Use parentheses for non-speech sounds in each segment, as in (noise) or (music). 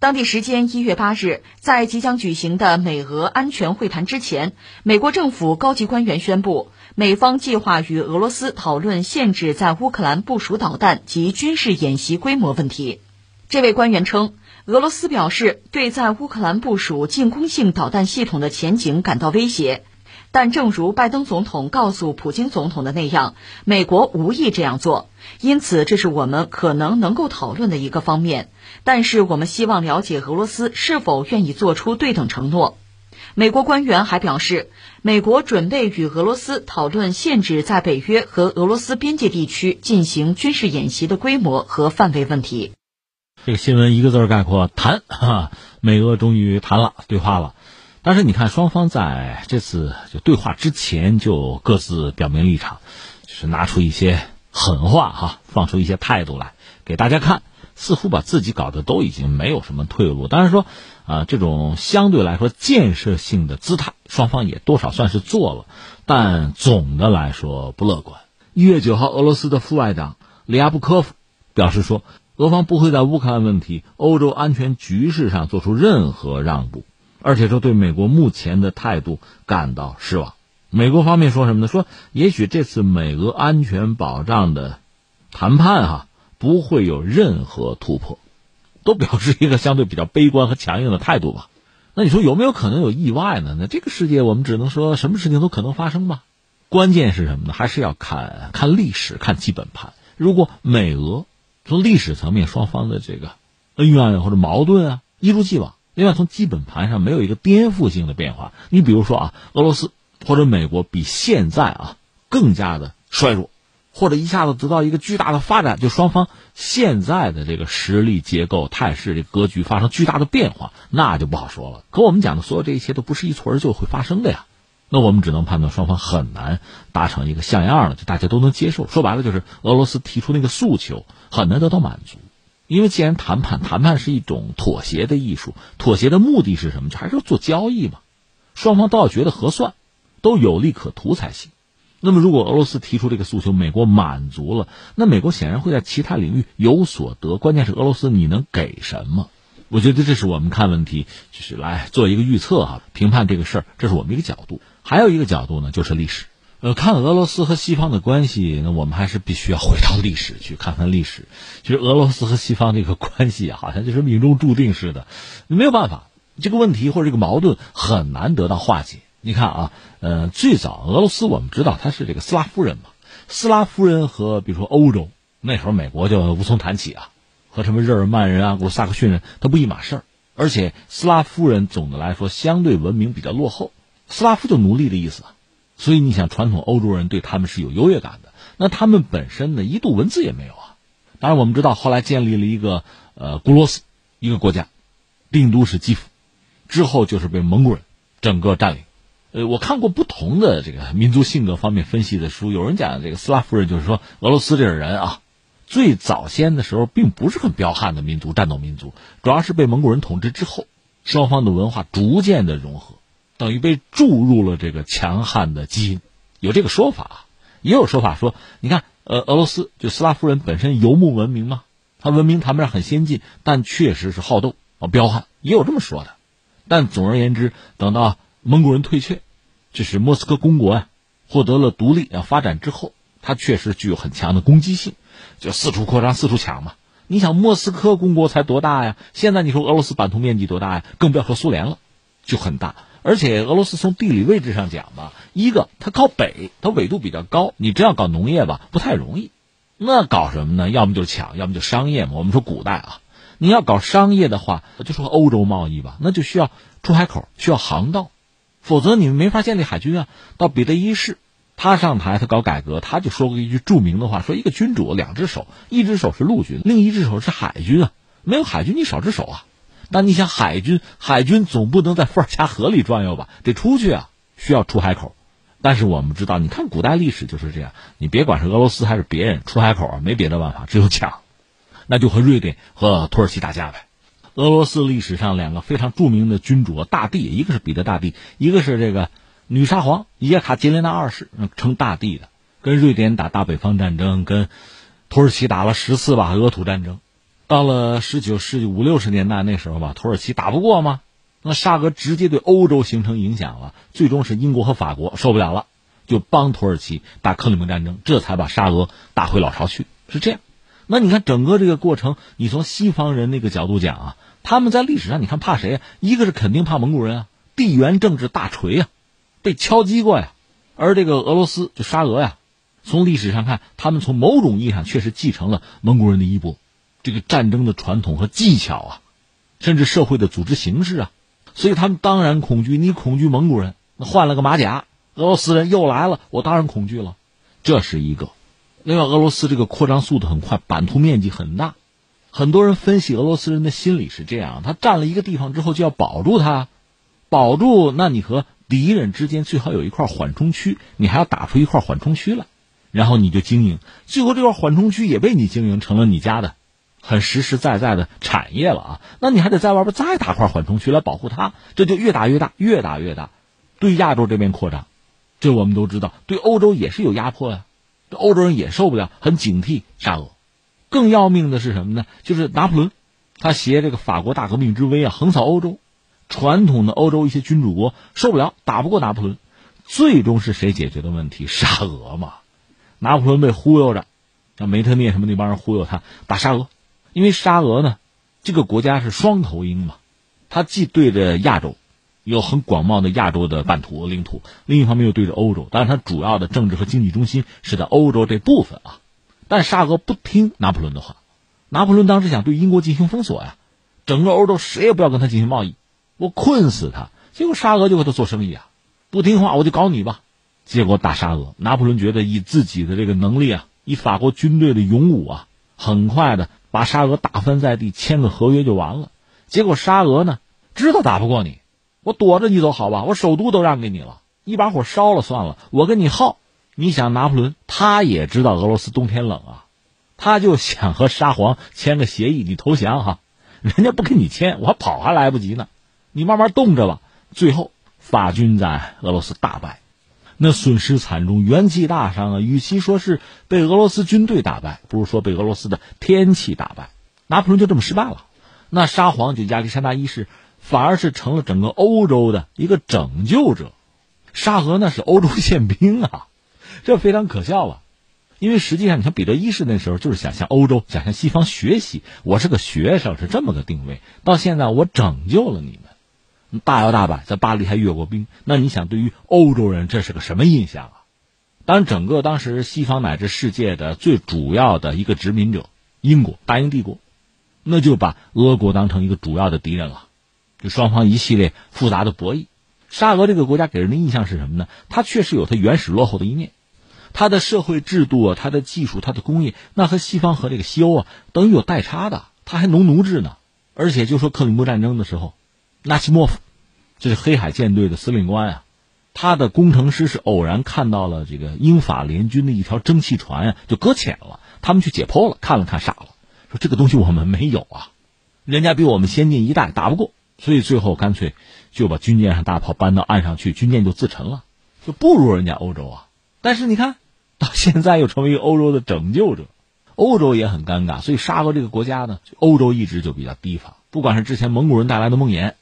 当地时间一月八日，在即将举行的美俄安全会谈之前，美国政府高级官员宣布，美方计划与俄罗斯讨论限制在乌克兰部署导弹及军事演习规模问题。这位官员称，俄罗斯表示对在乌克兰部署进攻性导弹系统的前景感到威胁，但正如拜登总统告诉普京总统的那样，美国无意这样做，因此这是我们可能能够讨论的一个方面。但是我们希望了解俄罗斯是否愿意做出对等承诺。美国官员还表示，美国准备与俄罗斯讨论限制在北约和俄罗斯边界地区进行军事演习的规模和范围问题。这个新闻一个字概括：谈。哈，美俄终于谈了，对话了。但是你看，双方在这次就对话之前就各自表明立场，就是拿出一些狠话哈，放出一些态度来给大家看。似乎把自己搞得都已经没有什么退路。当然说，啊，这种相对来说建设性的姿态，双方也多少算是做了，但总的来说不乐观。一月九号，俄罗斯的副外长里亚布科夫表示说，俄方不会在乌克兰问题、欧洲安全局势上做出任何让步，而且说对美国目前的态度感到失望。美国方面说什么呢？说也许这次美俄安全保障的谈判，哈。不会有任何突破，都表示一个相对比较悲观和强硬的态度吧。(laughs) 那你说有没有可能有意外呢？那这个世界我们只能说什么事情都可能发生吧。关键是什么呢？还是要看看历史，看基本盘。如果美俄从历史层面双方的这个恩怨或者矛盾啊一如既往，另外从基本盘上没有一个颠覆性的变化。你比如说啊，俄罗斯或者美国比现在啊更加的衰弱。或者一下子得到一个巨大的发展，就双方现在的这个实力结构、态势、这格局发生巨大的变化，那就不好说了。可我们讲的所有这一切都不是一蹴而就会发生的呀，那我们只能判断双方很难达成一个像样的，就大家都能接受。说白了就是俄罗斯提出那个诉求很难得到满足，因为既然谈判，谈判是一种妥协的艺术，妥协的目的是什么？就还是要做交易嘛，双方都要觉得合算，都有利可图才行。那么，如果俄罗斯提出这个诉求，美国满足了，那美国显然会在其他领域有所得。关键是俄罗斯你能给什么？我觉得这是我们看问题，就是来做一个预测哈，评判这个事儿，这是我们一个角度。还有一个角度呢，就是历史。呃，看俄罗斯和西方的关系，那我们还是必须要回到历史去看看历史。其实俄罗斯和西方这个关系好像就是命中注定似的，没有办法，这个问题或者这个矛盾很难得到化解。你看啊，呃，最早俄罗斯我们知道它是这个斯拉夫人嘛，斯拉夫人和比如说欧洲那时候美国就无从谈起啊，和什么日耳曼人啊、古萨克逊人，他不一码事儿。而且斯拉夫人总的来说相对文明比较落后，斯拉夫就奴隶的意思啊，所以你想传统欧洲人对他们是有优越感的。那他们本身呢，一度文字也没有啊。当然我们知道后来建立了一个呃古罗斯一个国家，定都是基辅，之后就是被蒙古人整个占领。呃，我看过不同的这个民族性格方面分析的书，有人讲这个斯拉夫人就是说俄罗斯这个人啊，最早先的时候并不是很彪悍的民族、战斗民族，主要是被蒙古人统治之后，双方的文化逐渐的融合，等于被注入了这个强悍的基因，有这个说法，也有说法说，你看，呃，俄罗斯就斯拉夫人本身游牧文明嘛，他文明谈不上很先进，但确实是好斗啊，彪悍，也有这么说的，但总而言之，等到。蒙古人退却，这是莫斯科 (laughs) 公国啊，获得了独立啊发展之后，他确实具有很强的攻击性，就四处扩张、四处抢嘛。你想莫斯科公国才多大呀？现在你说俄罗斯版图面积多大呀？更不要说苏联了，就很大。而且俄罗斯从地理位置上讲吧，一个它靠北，它纬度比较高，你真要搞农业吧，不太容易。那搞什么呢？要么就抢，要么就商业嘛。我们说古代啊，你要搞商业的话，就说欧洲贸易吧，那就需要出海口，需要航道。否则你们没法建立海军啊！到彼得一世，他上台，他搞改革，他就说过一句著名的话：说一个君主两只手，一只手是陆军，另一只手是海军啊。没有海军，你少只手啊。那你想海军，海军总不能在伏尔加河里转悠吧？得出去啊，需要出海口。但是我们知道，你看古代历史就是这样，你别管是俄罗斯还是别人，出海口啊，没别的办法，只有抢，那就和瑞典和土耳其打架呗。俄罗斯历史上两个非常著名的君主大帝，一个是彼得大帝，一个是这个女沙皇叶卡捷琳娜二世，称大帝的，跟瑞典打大北方战争，跟土耳其打了十次吧俄土战争，到了十九世纪五六十年代那时候吧，土耳其打不过吗？那沙俄直接对欧洲形成影响了，最终是英国和法国受不了了，就帮土耳其打克里米战争，这才把沙俄打回老巢去，是这样。那你看整个这个过程，你从西方人那个角度讲啊，他们在历史上你看怕谁啊？一个是肯定怕蒙古人啊，地缘政治大锤啊，被敲击过呀。而这个俄罗斯就沙俄呀，从历史上看，他们从某种意义上确实继承了蒙古人的衣钵，这个战争的传统和技巧啊，甚至社会的组织形式啊。所以他们当然恐惧，你恐惧蒙古人，那换了个马甲，俄罗斯人又来了，我当然恐惧了。这是一个。另外，俄罗斯这个扩张速度很快，版图面积很大，很多人分析俄罗斯人的心理是这样：他占了一个地方之后就要保住它，保住，那你和敌人之间最好有一块缓冲区，你还要打出一块缓冲区来，然后你就经营，最后这块缓冲区也被你经营成了你家的。很实实在在的产业了啊！那你还得在外边再打块缓冲区来保护它，这就越打越大，越打越大，对亚洲这边扩张，这我们都知道，对欧洲也是有压迫呀。这欧洲人也受不了，很警惕沙俄。更要命的是什么呢？就是拿破仑，他携这个法国大革命之威啊，横扫欧洲，传统的欧洲一些君主国受不了，打不过拿破仑，最终是谁解决的问题？沙俄嘛，拿破仑被忽悠着，让梅特涅什么那帮人忽悠他打沙俄。因为沙俄呢，这个国家是双头鹰嘛，它既对着亚洲，有很广袤的亚洲的版图领土，另一方面又对着欧洲，但是它主要的政治和经济中心是在欧洲这部分啊。但沙俄不听拿破仑的话，拿破仑当时想对英国进行封锁呀，整个欧洲谁也不要跟他进行贸易，我困死他。结果沙俄就和他做生意啊，不听话我就搞你吧。结果打沙俄，拿破仑觉得以自己的这个能力啊，以法国军队的勇武啊，很快的。把沙俄打翻在地，签个合约就完了。结果沙俄呢，知道打不过你，我躲着你走好吧，我首都都让给你了，一把火烧了算了，我跟你耗。你想拿破仑，他也知道俄罗斯冬天冷啊，他就想和沙皇签个协议，你投降哈，人家不跟你签，我跑还来不及呢，你慢慢冻着吧。最后法军在俄罗斯大败。那损失惨重，元气大伤啊！与其说是被俄罗斯军队打败，不如说被俄罗斯的天气打败。拿破仑就这么失败了。那沙皇就亚历山大一世，反而是成了整个欧洲的一个拯救者。沙俄那是欧洲宪兵啊，这非常可笑啊！因为实际上，你看彼得一世那时候就是想向欧洲、想向西方学习，我是个学生，是这么个定位。到现在，我拯救了你们。大摇大摆在巴黎还阅过兵，那你想对于欧洲人这是个什么印象啊？当，整个当时西方乃至世界的最主要的一个殖民者英国大英帝国，那就把俄国当成一个主要的敌人了，就双方一系列复杂的博弈。沙俄这个国家给人的印象是什么呢？它确实有它原始落后的一面，它的社会制度啊，它的技术，它的工业，那和西方和这个西欧啊等于有代差的，它还农奴制呢。而且就说克里木战争的时候。纳西莫夫，这是黑海舰队的司令官啊，他的工程师是偶然看到了这个英法联军的一条蒸汽船呀，就搁浅了。他们去解剖了，看了看，傻了，说这个东西我们没有啊，人家比我们先进一代，打不过，所以最后干脆就把军舰上大炮搬到岸上去，军舰就自沉了，就不如人家欧洲啊。但是你看到现在又成为欧洲的拯救者，欧洲也很尴尬。所以沙俄这个国家呢，欧洲一直就比较提防，不管是之前蒙古人带来的梦魇。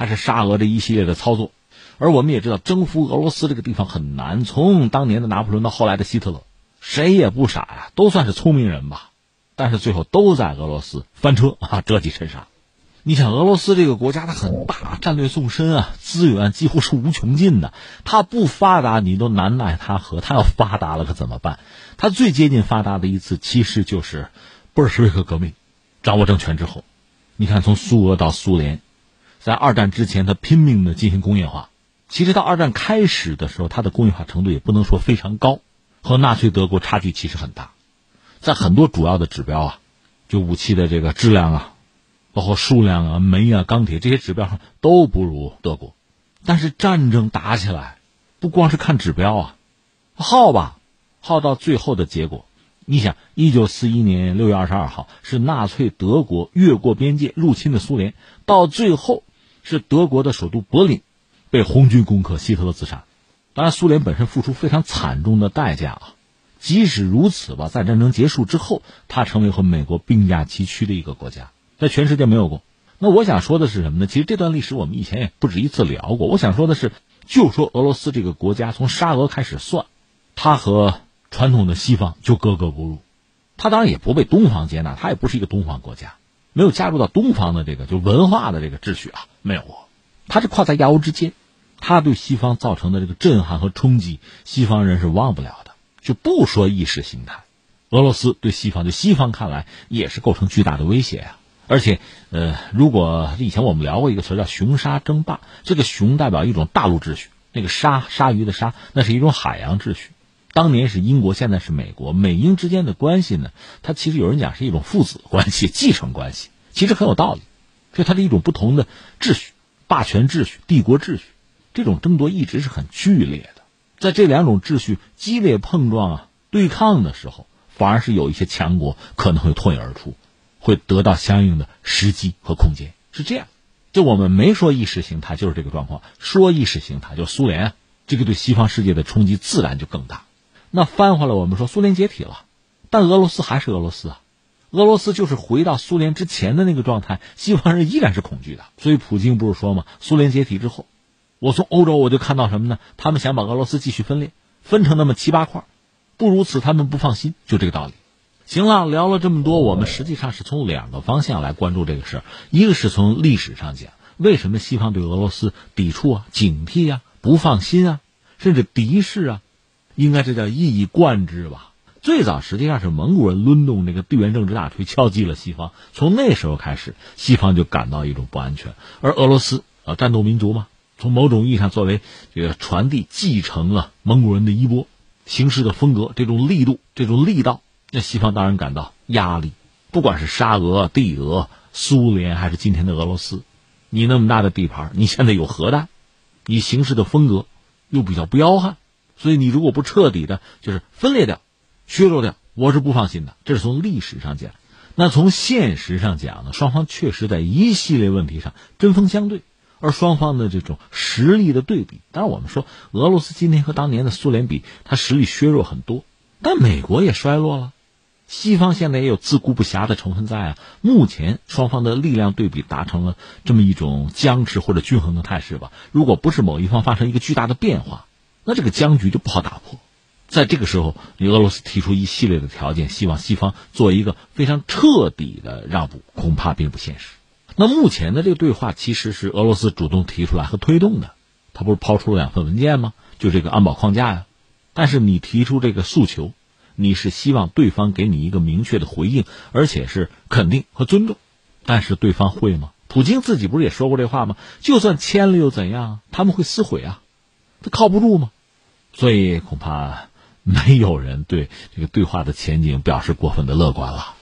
还是沙俄这一系列的操作，而我们也知道，征服俄罗斯这个地方很难。从当年的拿破仑到后来的希特勒，谁也不傻呀，都算是聪明人吧。但是最后都在俄罗斯翻车啊，(laughs) 折戟沉沙。你想，俄罗斯这个国家它很大，战略纵深啊，资源几乎是无穷尽的。它不发达，你都难奈它何；它要发达了，可怎么办？它最接近发达的一次，其实就是布尔什维克革命掌握政权之后。你看，从苏俄到苏联。在二战之前，他拼命的进行工业化。其实到二战开始的时候，他的工业化程度也不能说非常高，和纳粹德国差距其实很大。在很多主要的指标啊，就武器的这个质量啊，包括数量啊、煤啊、钢铁这些指标上都不如德国。但是战争打起来，不光是看指标啊，耗吧，耗到最后的结果。你想，一九四一年六月二十二号是纳粹德国越过边界入侵的苏联，到最后。是德国的首都柏林被红军攻克，希特勒自杀。当然，苏联本身付出非常惨重的代价啊。即使如此吧，在战争结束之后，它成为和美国并驾齐驱的一个国家，在全世界没有过。那我想说的是什么呢？其实这段历史我们以前也不止一次聊过。我想说的是，就说俄罗斯这个国家，从沙俄开始算，它和传统的西方就格格不入。它当然也不被东方接纳，它也不是一个东方国家，没有加入到东方的这个就文化的这个秩序啊，没有。它是跨在亚欧之间，它对西方造成的这个震撼和冲击，西方人是忘不了的。就不说意识形态，俄罗斯对西方，就西方看来也是构成巨大的威胁啊。而且，呃，如果以前我们聊过一个词叫“熊鲨争霸”，这个“熊”代表一种大陆秩序，那个“鲨”鲨鱼的“鲨”那是一种海洋秩序。当年是英国，现在是美国，美英之间的关系呢，它其实有人讲是一种父子关系、继承关系，其实很有道理。所以它是一种不同的秩序、霸权秩序、帝国秩序，这种争夺一直是很剧烈的。在这两种秩序激烈碰撞啊、对抗的时候，反而是有一些强国可能会脱颖而出。会得到相应的时机和空间，是这样。就我们没说意识形态，就是这个状况。说意识形态，就苏联，这个对西方世界的冲击自然就更大。那翻回来，我们说苏联解体了，但俄罗斯还是俄罗斯啊。俄罗斯就是回到苏联之前的那个状态，西方人依然是恐惧的。所以普京不是说吗？苏联解体之后，我从欧洲我就看到什么呢？他们想把俄罗斯继续分裂，分成那么七八块，不如此他们不放心，就这个道理。行了，聊了这么多，我们实际上是从两个方向来关注这个事儿。一个是从历史上讲，为什么西方对俄罗斯抵触啊、警惕啊、不放心啊，甚至敌视啊？应该这叫一以贯之吧。最早实际上是蒙古人抡动这个地缘政治大锤，敲击了西方。从那时候开始，西方就感到一种不安全。而俄罗斯啊，战斗民族嘛，从某种意义上作为这个传递，继承了蒙古人的衣钵、行事的风格、这种力度、这种力道。那西方当然感到压力，不管是沙俄、帝俄、苏联，还是今天的俄罗斯，你那么大的地盘，你现在有核弹，你行事的风格又比较彪悍，所以你如果不彻底的，就是分裂掉、削弱掉，我是不放心的。这是从历史上讲，那从现实上讲呢，双方确实在一系列问题上针锋相对，而双方的这种实力的对比，当然我们说俄罗斯今天和当年的苏联比，它实力削弱很多，但美国也衰落了。西方现在也有自顾不暇的成分在啊。目前双方的力量对比达成了这么一种僵持或者均衡的态势吧。如果不是某一方发生一个巨大的变化，那这个僵局就不好打破。在这个时候，你俄罗斯提出一系列的条件，希望西方做一个非常彻底的让步，恐怕并不现实。那目前的这个对话其实是俄罗斯主动提出来和推动的，他不是抛出了两份文件吗？就这个安保框架呀。但是你提出这个诉求。你是希望对方给你一个明确的回应，而且是肯定和尊重，但是对方会吗？普京自己不是也说过这话吗？就算签了又怎样？他们会撕毁啊，他靠不住吗？所以恐怕没有人对这个对话的前景表示过分的乐观了。